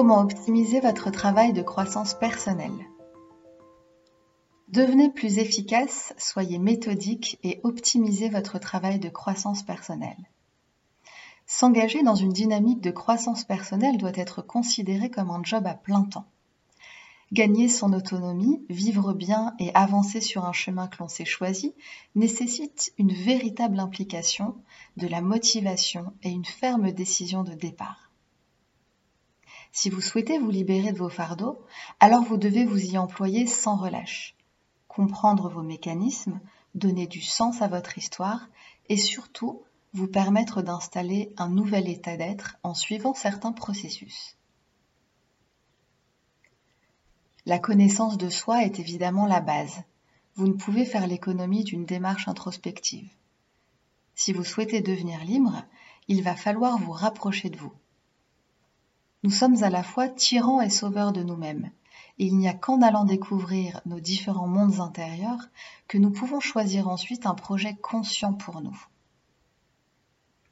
Comment optimiser votre travail de croissance personnelle Devenez plus efficace, soyez méthodique et optimisez votre travail de croissance personnelle. S'engager dans une dynamique de croissance personnelle doit être considéré comme un job à plein temps. Gagner son autonomie, vivre bien et avancer sur un chemin que l'on s'est choisi nécessite une véritable implication, de la motivation et une ferme décision de départ. Si vous souhaitez vous libérer de vos fardeaux, alors vous devez vous y employer sans relâche, comprendre vos mécanismes, donner du sens à votre histoire et surtout vous permettre d'installer un nouvel état d'être en suivant certains processus. La connaissance de soi est évidemment la base. Vous ne pouvez faire l'économie d'une démarche introspective. Si vous souhaitez devenir libre, il va falloir vous rapprocher de vous. Nous sommes à la fois tyrans et sauveurs de nous-mêmes, et il n'y a qu'en allant découvrir nos différents mondes intérieurs que nous pouvons choisir ensuite un projet conscient pour nous.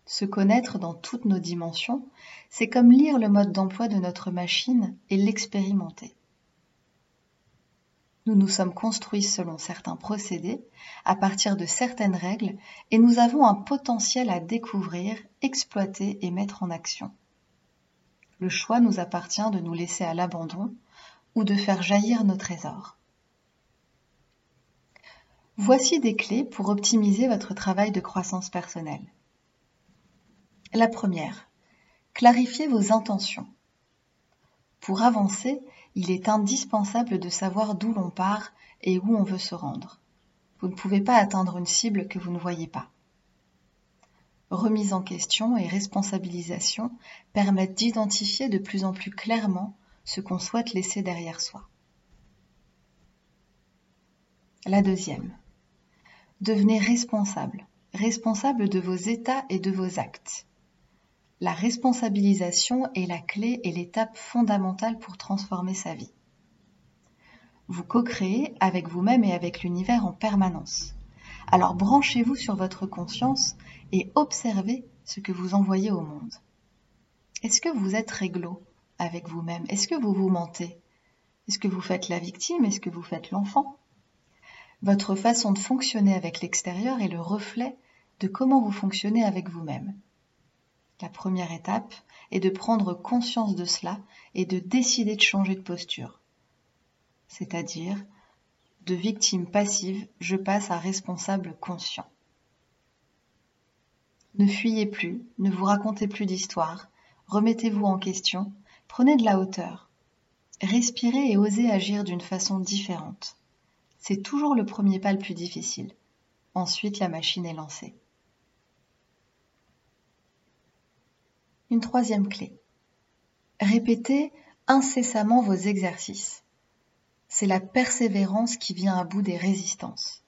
Se connaître dans toutes nos dimensions, c'est comme lire le mode d'emploi de notre machine et l'expérimenter. Nous nous sommes construits selon certains procédés, à partir de certaines règles, et nous avons un potentiel à découvrir, exploiter et mettre en action. Le choix nous appartient de nous laisser à l'abandon ou de faire jaillir nos trésors. Voici des clés pour optimiser votre travail de croissance personnelle. La première, clarifiez vos intentions. Pour avancer, il est indispensable de savoir d'où l'on part et où on veut se rendre. Vous ne pouvez pas atteindre une cible que vous ne voyez pas. Remise en question et responsabilisation permettent d'identifier de plus en plus clairement ce qu'on souhaite laisser derrière soi. La deuxième. Devenez responsable, responsable de vos états et de vos actes. La responsabilisation est la clé et l'étape fondamentale pour transformer sa vie. Vous co-créez avec vous-même et avec l'univers en permanence. Alors branchez-vous sur votre conscience et observez ce que vous envoyez au monde. Est-ce que vous êtes réglo avec vous-même? Est-ce que vous vous mentez? Est-ce que vous faites la victime? Est-ce que vous faites l'enfant? Votre façon de fonctionner avec l'extérieur est le reflet de comment vous fonctionnez avec vous-même. La première étape est de prendre conscience de cela et de décider de changer de posture. C'est-à-dire, de victime passive, je passe à responsable conscient. Ne fuyez plus, ne vous racontez plus d'histoire, remettez-vous en question, prenez de la hauteur. Respirez et osez agir d'une façon différente. C'est toujours le premier pas le plus difficile. Ensuite, la machine est lancée. Une troisième clé. Répétez incessamment vos exercices. C'est la persévérance qui vient à bout des résistances.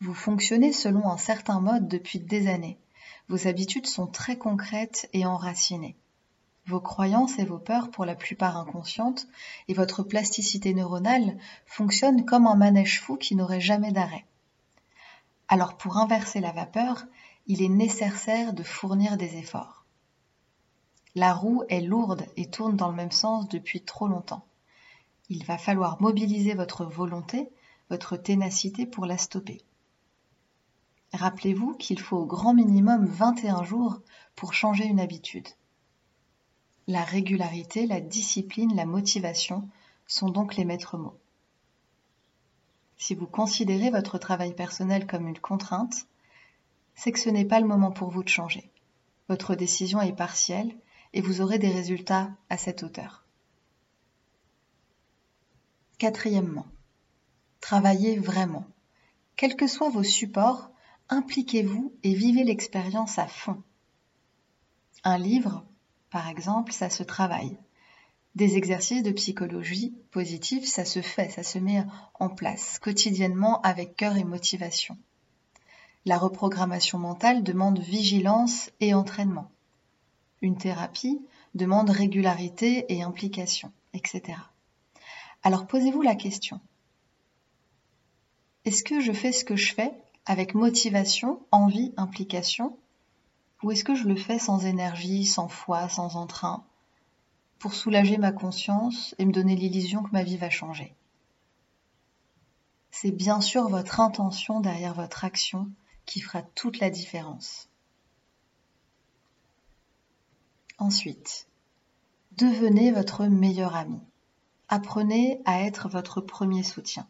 Vous fonctionnez selon un certain mode depuis des années. Vos habitudes sont très concrètes et enracinées. Vos croyances et vos peurs, pour la plupart inconscientes, et votre plasticité neuronale fonctionnent comme un manège fou qui n'aurait jamais d'arrêt. Alors pour inverser la vapeur, il est nécessaire de fournir des efforts. La roue est lourde et tourne dans le même sens depuis trop longtemps. Il va falloir mobiliser votre volonté, votre ténacité pour la stopper. Rappelez-vous qu'il faut au grand minimum 21 jours pour changer une habitude. La régularité, la discipline, la motivation sont donc les maîtres mots. Si vous considérez votre travail personnel comme une contrainte, c'est que ce n'est pas le moment pour vous de changer. Votre décision est partielle et vous aurez des résultats à cette hauteur. Quatrièmement, travaillez vraiment. Quels que soient vos supports, impliquez-vous et vivez l'expérience à fond. Un livre, par exemple, ça se travaille. Des exercices de psychologie positive, ça se fait, ça se met en place quotidiennement avec cœur et motivation. La reprogrammation mentale demande vigilance et entraînement. Une thérapie demande régularité et implication, etc. Alors posez-vous la question. Est-ce que je fais ce que je fais avec motivation, envie, implication Ou est-ce que je le fais sans énergie, sans foi, sans entrain pour soulager ma conscience et me donner l'illusion que ma vie va changer? C'est bien sûr votre intention derrière votre action qui fera toute la différence. Ensuite, devenez votre meilleur ami. Apprenez à être votre premier soutien.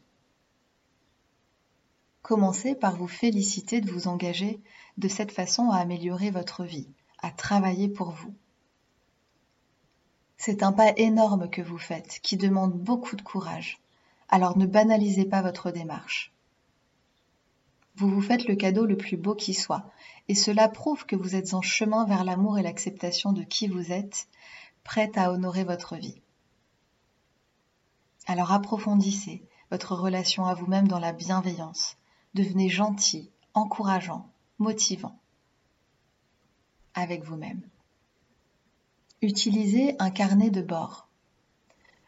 Commencez par vous féliciter de vous engager de cette façon à améliorer votre vie, à travailler pour vous. C'est un pas énorme que vous faites qui demande beaucoup de courage, alors ne banalisez pas votre démarche. Vous vous faites le cadeau le plus beau qui soit, et cela prouve que vous êtes en chemin vers l'amour et l'acceptation de qui vous êtes, prête à honorer votre vie. Alors approfondissez votre relation à vous-même dans la bienveillance. Devenez gentil, encourageant, motivant avec vous-même. Utilisez un carnet de bord.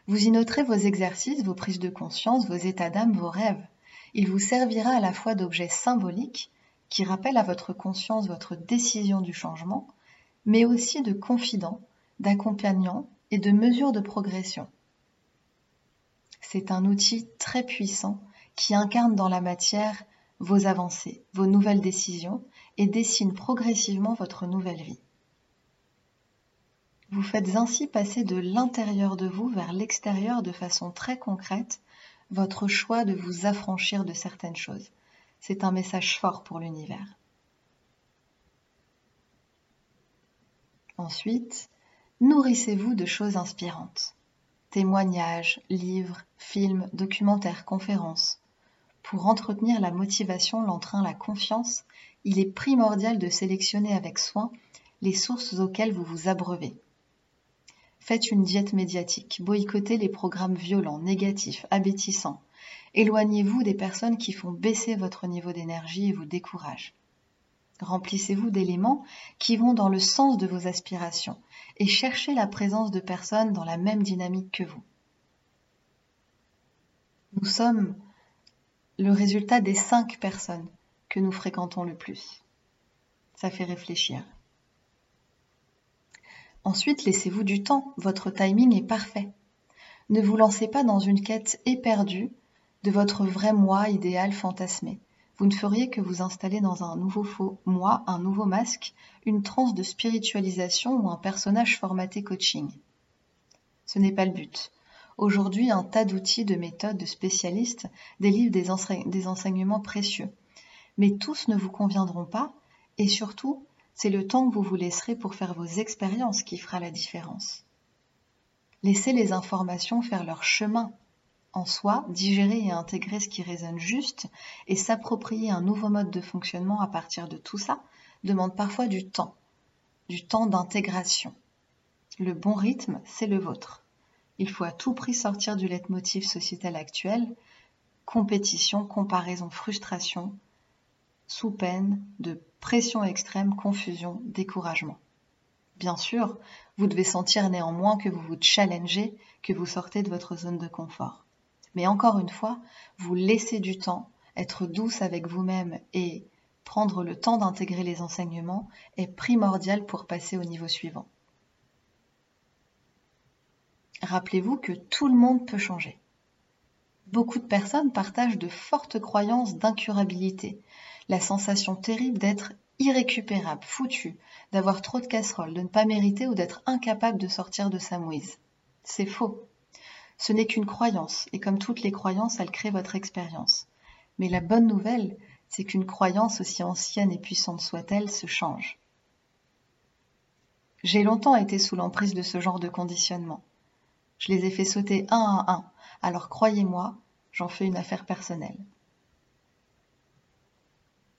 Vous y noterez vos exercices, vos prises de conscience, vos états d'âme, vos rêves. Il vous servira à la fois d'objet symbolique qui rappelle à votre conscience votre décision du changement, mais aussi de confident, d'accompagnant et de mesure de progression. C'est un outil très puissant qui incarne dans la matière vos avancées, vos nouvelles décisions et dessine progressivement votre nouvelle vie. Vous faites ainsi passer de l'intérieur de vous vers l'extérieur de façon très concrète votre choix de vous affranchir de certaines choses. C'est un message fort pour l'univers. Ensuite, nourrissez-vous de choses inspirantes. Témoignages, livres, films, documentaires, conférences. Pour entretenir la motivation, l'entrain, la confiance, il est primordial de sélectionner avec soin les sources auxquelles vous vous abreuvez. Faites une diète médiatique, boycottez les programmes violents, négatifs, abétissants. Éloignez-vous des personnes qui font baisser votre niveau d'énergie et vous découragent. Remplissez-vous d'éléments qui vont dans le sens de vos aspirations et cherchez la présence de personnes dans la même dynamique que vous. Nous sommes le résultat des cinq personnes que nous fréquentons le plus. Ça fait réfléchir. Ensuite, laissez-vous du temps, votre timing est parfait. Ne vous lancez pas dans une quête éperdue de votre vrai moi idéal fantasmé. Vous ne feriez que vous installer dans un nouveau faux moi, un nouveau masque, une transe de spiritualisation ou un personnage formaté coaching. Ce n'est pas le but. Aujourd'hui, un tas d'outils, de méthodes, de spécialistes délivrent des, des enseignements précieux. Mais tous ne vous conviendront pas et surtout, c'est le temps que vous vous laisserez pour faire vos expériences qui fera la différence. Laissez les informations faire leur chemin en soi, digérer et intégrer ce qui résonne juste et s'approprier un nouveau mode de fonctionnement à partir de tout ça demande parfois du temps, du temps d'intégration. Le bon rythme, c'est le vôtre. Il faut à tout prix sortir du leitmotiv sociétal actuel, compétition, comparaison, frustration, sous peine de pression extrême, confusion, découragement. Bien sûr, vous devez sentir néanmoins que vous vous challengez, que vous sortez de votre zone de confort. Mais encore une fois, vous laissez du temps, être douce avec vous-même et prendre le temps d'intégrer les enseignements est primordial pour passer au niveau suivant. Rappelez-vous que tout le monde peut changer. Beaucoup de personnes partagent de fortes croyances d'incurabilité, la sensation terrible d'être irrécupérable, foutu, d'avoir trop de casseroles, de ne pas mériter ou d'être incapable de sortir de sa mouise. C'est faux. Ce n'est qu'une croyance, et comme toutes les croyances, elle crée votre expérience. Mais la bonne nouvelle, c'est qu'une croyance, aussi ancienne et puissante soit-elle, se change. J'ai longtemps été sous l'emprise de ce genre de conditionnement. Je les ai fait sauter un à un, alors croyez-moi, j'en fais une affaire personnelle.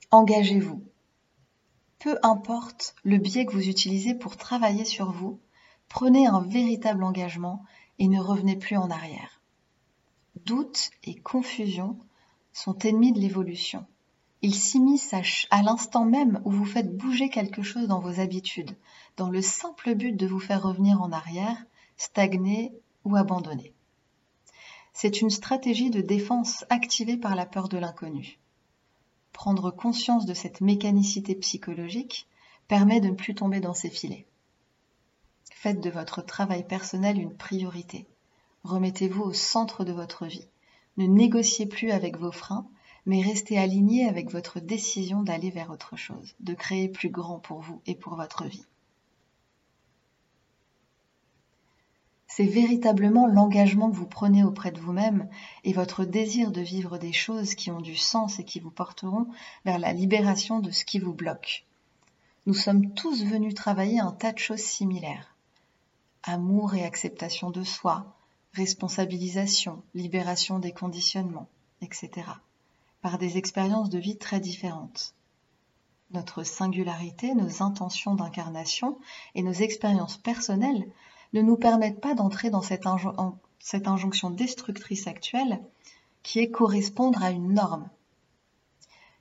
Engagez-vous. Peu importe le biais que vous utilisez pour travailler sur vous, prenez un véritable engagement et ne revenez plus en arrière. Doute et confusion sont ennemis de l'évolution. Ils s'immiscent à, l'instant même où vous faites bouger quelque chose dans vos habitudes, dans le simple but de vous faire revenir en arrière, stagner ou abandonner. C'est une stratégie de défense activée par la peur de l'inconnu prendre conscience de cette mécanicité psychologique permet de ne plus tomber dans ces filets. Faites de votre travail personnel une priorité. Remettez-vous au centre de votre vie. Ne négociez plus avec vos freins, mais restez aligné avec votre décision d'aller vers autre chose, de créer plus grand pour vous et pour votre vie. C'est véritablement l'engagement que vous prenez auprès de vous-même et votre désir de vivre des choses qui ont du sens et qui vous porteront vers la libération de ce qui vous bloque. Nous sommes tous venus travailler un tas de choses similaires. Amour et acceptation de soi, responsabilisation, libération des conditionnements, etc. Par des expériences de vie très différentes. Notre singularité, nos intentions d'incarnation et nos expériences personnelles ne nous permettent pas d'entrer dans cette, injonction destructrice actuelle qui est correspondre à une norme.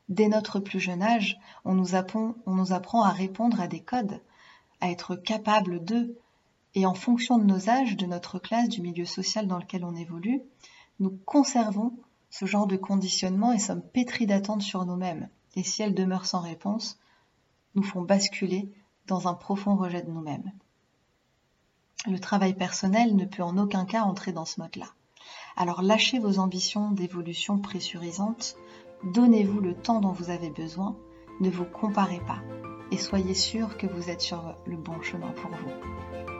Dès notre plus jeune âge, on nous, apprend, on nous apprend à répondre à des codes, à être capable d'eux, et en fonction de nos âges, de notre classe, du milieu social dans lequel on évolue, nous conservons ce genre de conditionnement et sommes pétris d'attentes sur nous-mêmes. Et si elles demeurent sans réponse, nous font basculer dans un profond rejet de nous-mêmes. Le travail personnel ne peut en aucun cas entrer dans ce mode-là. Alors lâchez vos ambitions d'évolution pressurisantes, donnez-vous le temps dont vous avez besoin, ne vous comparez pas et soyez sûr que vous êtes sur le bon chemin pour vous.